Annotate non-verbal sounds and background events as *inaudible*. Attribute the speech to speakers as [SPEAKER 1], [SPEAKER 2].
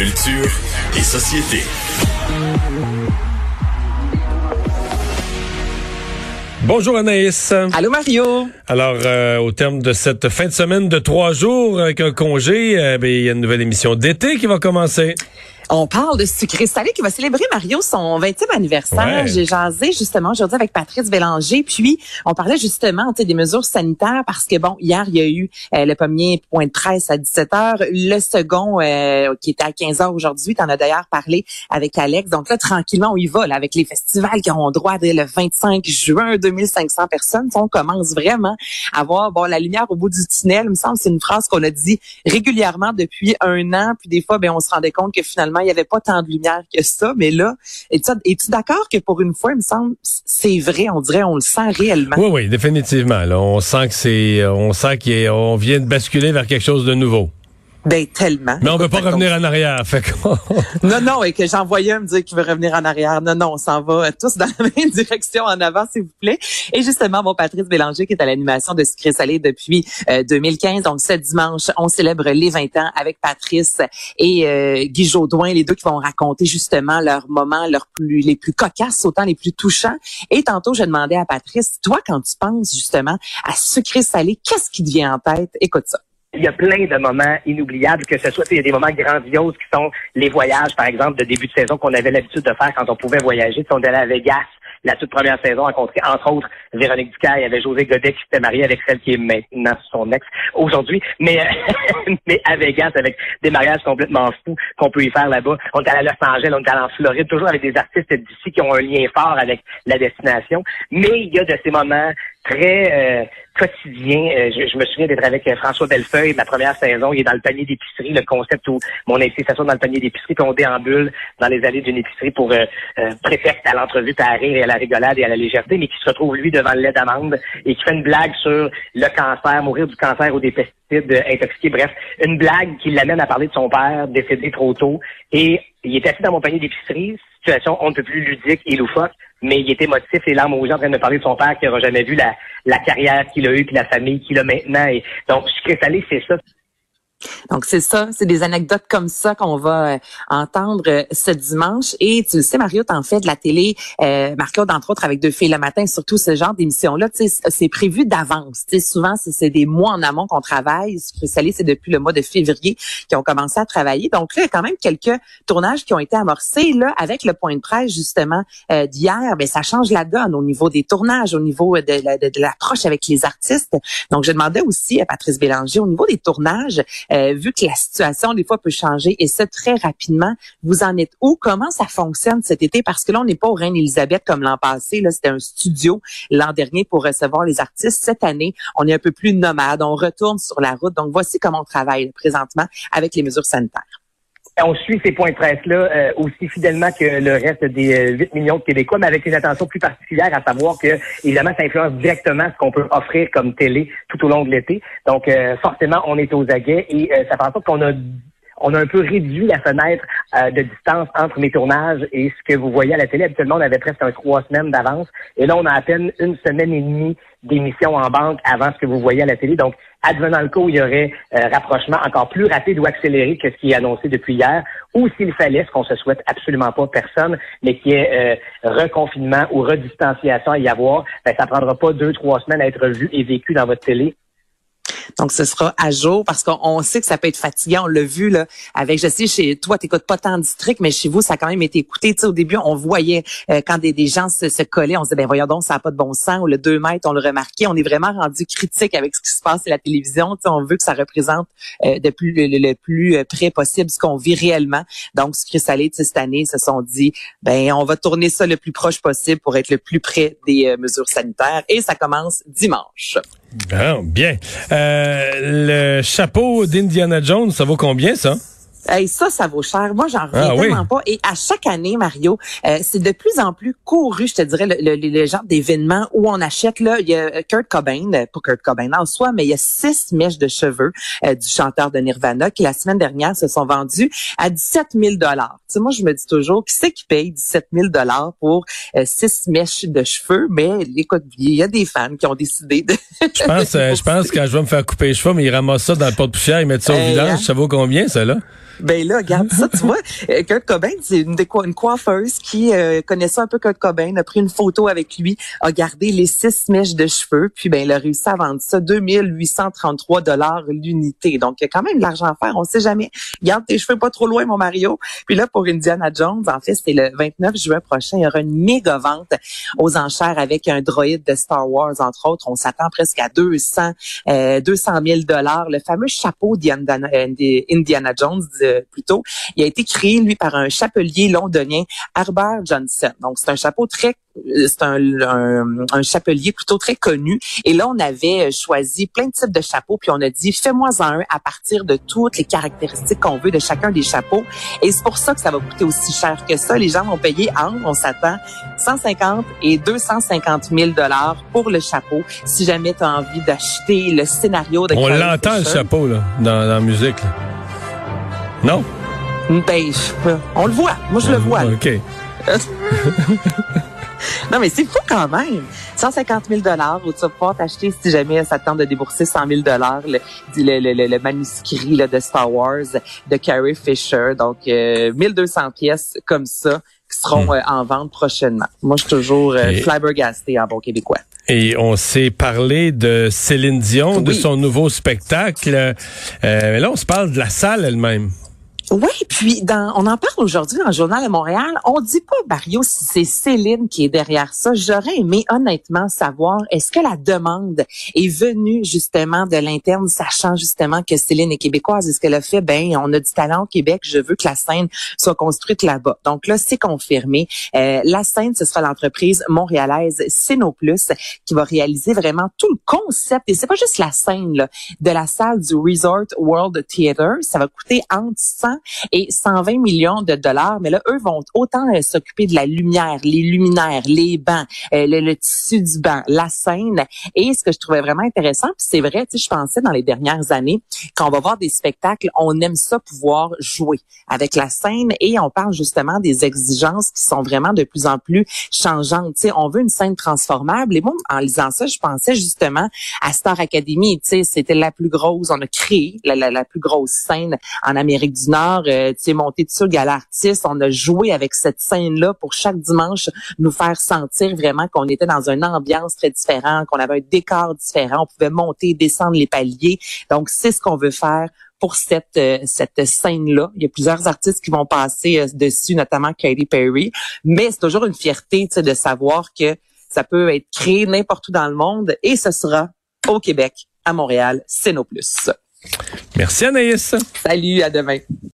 [SPEAKER 1] Culture et société.
[SPEAKER 2] Bonjour Anaïs.
[SPEAKER 3] Allô Mario.
[SPEAKER 2] Alors, euh, au terme de cette fin de semaine de trois jours avec un congé, euh, ben, il y a une nouvelle émission d'été qui va commencer.
[SPEAKER 3] On parle de Sucré Salé qui va célébrer Mario son 20e anniversaire.
[SPEAKER 2] Ouais.
[SPEAKER 3] J'ai jasé justement aujourd'hui avec Patrice Bélanger. Puis on parlait justement des mesures sanitaires parce que bon, hier il y a eu euh, le premier point de presse à 17h, le second euh, qui était à 15h aujourd'hui. Tu en as d'ailleurs parlé avec Alex. Donc là tranquillement on y va là, avec les festivals qui auront droit dès le 25 juin, 2500 personnes. On commence vraiment à voir bon la lumière au bout du tunnel. Il me semble que c'est une phrase qu'on a dit régulièrement depuis un an. Puis des fois ben on se rendait compte que finalement il n'y avait pas tant de lumière que ça, mais là, es-tu es-tu d'accord que pour une fois, il me semble, c'est vrai, on dirait, on le sent réellement?
[SPEAKER 2] Oui, oui, définitivement. Là, on sent que c'est, on sent qu'on vient de basculer vers quelque chose de nouveau.
[SPEAKER 3] Ben tellement.
[SPEAKER 2] Mais on veut pas revenir en arrière. Fait *laughs*
[SPEAKER 3] Non, non, et que j'envoyais me dire qu'il veut revenir en arrière. Non, non, on s'en va euh, tous dans la *laughs* même direction en avant, s'il vous plaît. Et justement, mon Patrice Bélanger, qui est à l'animation de Sucré Salé depuis euh, 2015. Donc, ce dimanche, on célèbre les 20 ans avec Patrice et euh, Guy Jodoin, les deux qui vont raconter justement leurs moments leurs plus, les plus cocasses, autant les plus touchants. Et tantôt, je demandais à Patrice, toi, quand tu penses justement à Sucré Salé, qu'est-ce qui te vient en tête? Écoute ça.
[SPEAKER 4] Il y a plein de moments inoubliables, que ce soit, il y a des moments grandioses qui sont les voyages, par exemple, de début de saison qu'on avait l'habitude de faire quand on pouvait voyager. Sais, On allait à Vegas la toute première saison, rencontrer entre autres Véronique Ducaille, il y avait José Godet qui s'était marié avec celle qui est maintenant son ex aujourd'hui, mais euh, *laughs* mais à Vegas avec des mariages complètement fous qu'on peut y faire là-bas. On est allé à Los Angeles, on est allé en Floride, toujours avec des artistes d'ici qui ont un lien fort avec la destination. Mais il y a de ces moments très euh, quotidiens. Euh, je, je me souviens d'être avec euh, François Bellefeuille, ma première saison, il est dans le panier d'épicerie, le concept où mon s'assoit dans le panier d'épicerie, puis on déambule dans les allées d'une épicerie pour euh, euh, à l'entrevue, à rire et à la rigolade et à la légèreté, mais qui se retrouve lui devant le lait d'amande et qui fait une blague sur le cancer, mourir du cancer ou des pesticides euh, intoxiqués, bref, une blague qui l'amène à parler de son père décédé trop tôt. Et il est assis dans mon panier d'épicerie, situation on ne peut plus ludique et loufoque, mais il était émotif et larmes aux yeux en train de me parler de son père qui n'aura jamais vu la, la carrière qu'il a eue puis la famille qu'il a maintenant. Et donc, sucré salé, c'est ça.
[SPEAKER 3] Donc c'est ça, c'est des anecdotes comme ça qu'on va euh, entendre euh, ce dimanche. Et tu le sais, Mario, t'en fais de la télé, euh, Marc-Claude, entre autres, avec Deux filles le matin, surtout ce genre d'émission-là, c'est prévu d'avance. Souvent, c'est des mois en amont qu'on travaille. Salé, c'est depuis le mois de février qu'ils ont commencé à travailler. Donc là, il y a quand même quelques tournages qui ont été amorcés. Là, avec le point de presse, justement, euh, d'hier, ben ça change la donne au niveau des tournages, au niveau de, de l'approche avec les artistes. Donc, je demandais aussi à Patrice Bélanger, au niveau des tournages, euh, vu que la situation des fois peut changer et ça très rapidement, vous en êtes où? Comment ça fonctionne cet été? Parce que là on n'est pas au Reine Elisabeth comme l'an passé. Là c'était un studio l'an dernier pour recevoir les artistes. Cette année on est un peu plus nomade, on retourne sur la route. Donc voici comment on travaille présentement avec les mesures sanitaires.
[SPEAKER 4] On suit ces points de presse-là euh, aussi fidèlement que le reste des euh, 8 millions de Québécois, mais avec une attention plus particulière à savoir que, évidemment, ça influence directement ce qu'on peut offrir comme télé tout au long de l'été. Donc, euh, forcément, on est aux aguets et euh, ça fait en sorte qu'on a on a un peu réduit la fenêtre euh, de distance entre mes tournages et ce que vous voyez à la télé. Habituellement, on avait presque un trois semaines d'avance. Et là, on a à peine une semaine et demie d'émission en banque avant ce que vous voyez à la télé. Donc, advenant le cas où il y aurait euh, rapprochement encore plus rapide ou accéléré que ce qui est annoncé depuis hier, ou s'il fallait, ce qu'on se souhaite absolument pas personne, mais qui est euh, reconfinement ou redistanciation à y avoir, ben, ça prendra pas deux, trois semaines à être vu et vécu dans votre télé.
[SPEAKER 3] Donc, ce sera à jour parce qu'on on sait que ça peut être fatigant. On l'a vu là avec, je sais, chez toi, t'écoutes pas tant de district, mais chez vous, ça a quand même été écouté. Tu sais, au début, on voyait euh, quand des, gens se, collaient, on se disait, ben voyons donc, ça n'a pas de bon sens. Ou le 2 mètres, on le remarquait. On est vraiment rendu critique avec ce qui se passe à la télévision. Tu sais, on veut que ça représente euh, de plus, le, plus euh, près possible ce qu'on vit réellement. Donc, Sucré Salé, tu sais, cette année, se sont dit, ben on va tourner ça le plus proche possible pour être le plus près des euh, mesures sanitaires. Et ça commence dimanche.
[SPEAKER 2] Bon, bien. Euh, le chapeau d'Indiana Jones, ça vaut combien, ça?
[SPEAKER 3] Hey, ça, ça vaut cher. Moi, j'en reviens
[SPEAKER 2] Ah oui.
[SPEAKER 3] tellement pas. Et à chaque année, Mario, euh, c'est de plus en plus couru, je te dirais, le, le, le genre d'événement où on achète, là, il y a Kurt Cobain, euh, pas Kurt Cobain en soi, mais il y a six mèches de cheveux euh, du chanteur de Nirvana qui, la semaine dernière, se sont vendus à 17 000 Tu sais, moi, je me dis toujours, qui c'est qui paye 17 000 pour euh, six mèches de cheveux? Mais écoute, il y a des fans qui ont décidé de... *laughs*
[SPEAKER 2] Je pense, euh, je pense que *laughs* quand je vais me faire couper les cheveux, mais ils ramassent ça dans le pot de poussière, ils mettent ça au vidange.
[SPEAKER 3] hein?
[SPEAKER 2] Ça vaut combien, ça, là?
[SPEAKER 3] Ben là, regarde ça, tu vois. euh, Kurt Cobain, c'est une, une coiffeuse qui euh, connaissait un peu Kurt Cobain, a pris une photo avec lui, a gardé les six mèches de cheveux, puis ben il a réussi à vendre ça 2833 dollars l'unité. Donc il y a quand même de l'argent à faire, on sait jamais. Garde tes cheveux pas trop loin, mon Mario. Puis là, pour Indiana Jones, en fait, c'est le 29 juin prochain, il y aura une méga vente aux enchères avec un droïde de Star Wars, entre autres. On s'attend presque à 200, euh, 200 000 dollars. Le fameux chapeau d'Indiana euh, d'Indiana Jones, euh, il a été créé, lui, par un chapelier londonien, Herbert Johnson. Donc, c'est un chapeau très euh, c'est un, un, un chapelier plutôt très connu. Et là, on avait euh, choisi plein de types de chapeaux, puis on a dit, fais-moi un à partir de toutes les caractéristiques qu'on veut de chacun des chapeaux. Et c'est pour ça que ça va coûter aussi cher que ça. Les gens vont payer entre, on s'attend, 150 et 250 000 dollars pour le chapeau. Si jamais tu as envie d'acheter le scénario de
[SPEAKER 2] On l'entend, le chapeau, là, dans, dans la musique. là. Non?
[SPEAKER 3] Ben, on le voit. Moi, je le vois. là.
[SPEAKER 2] OK. *laughs*
[SPEAKER 3] Non, mais c'est fou quand même. 150 000 dollars où tu vas pouvoir t'acheter, si jamais ça te tente de débourser 100 000 dollars, le, le, le, le- le manuscrit là, de Star Wars de Carrie Fisher. Donc, euh, 1200 pièces comme ça qui seront
[SPEAKER 2] Hmm.
[SPEAKER 3] euh, en vente prochainement. Moi, je suis toujours euh,
[SPEAKER 2] Et-
[SPEAKER 3] flabbergasté en bon québécois.
[SPEAKER 2] Et on s'est parlé de Céline Dion, de son nouveau spectacle. Euh, mais là, on se parle de la salle elle-même.
[SPEAKER 3] Oui, puis dans, on en parle aujourd'hui dans le journal de Montréal. On dit pas, Mario, si c'est Céline qui est derrière ça. J'aurais aimé honnêtement savoir, est-ce que la demande est venue justement de l'interne, sachant justement que Céline est québécoise? Est-ce qu'elle a fait, ben, on a du talent au Québec, je veux que la scène soit construite là-bas. Donc là, c'est confirmé. Euh, la scène, ce sera l'entreprise montréalaise Cénoplus qui va réaliser vraiment tout le concept. Et c'est pas juste la scène là, de la salle du Resort World Theater. Ça va coûter entre 100 et 120 millions de dollars. Mais là, eux vont autant euh, s'occuper de la lumière, les luminaires, les bancs, euh, le, tissu du banc, la scène. Et ce que je trouvais vraiment intéressant, puis c'est vrai, tu sais, je pensais dans les dernières années, quand on va voir des spectacles, on aime ça pouvoir jouer avec la scène et on parle justement des exigences qui sont vraiment de plus en plus changeantes. Tu sais, on veut une scène transformable. Et moi, en lisant ça, je pensais justement à Star Academy. Tu sais, c'était la plus grosse. On a créé la plus grosse scène en Amérique du Nord. Euh, tu sais, monté dessus, Gala Artiste. On a joué avec cette scène-là pour chaque dimanche nous faire sentir vraiment qu'on était dans une ambiance très différente, qu'on avait un décor différent. On pouvait monter, descendre les paliers. Donc, c'est ce qu'on veut faire pour cette euh, cette scène-là. Il y a plusieurs artistes qui vont passer euh, dessus, notamment Katy Perry. Mais c'est toujours une fierté tu sais, de savoir que ça peut être créé n'importe où dans le monde et ce sera au Québec, à Montréal, c'est nos plus.
[SPEAKER 2] Merci Anaïs.
[SPEAKER 3] Salut, à demain.